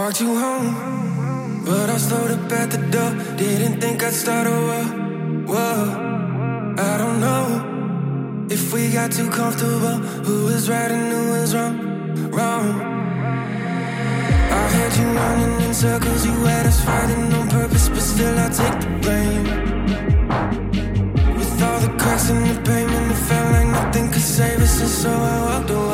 Walked you home, but I slowed up at the door. Didn't think I'd start a war. Whoa, I don't know if we got too comfortable. Who was right and who was wrong? Wrong. I had you running in circles, you had us fighting on purpose, but still I take the blame. With all the cracks in the pavement, it felt like nothing could save us, and so I walked away.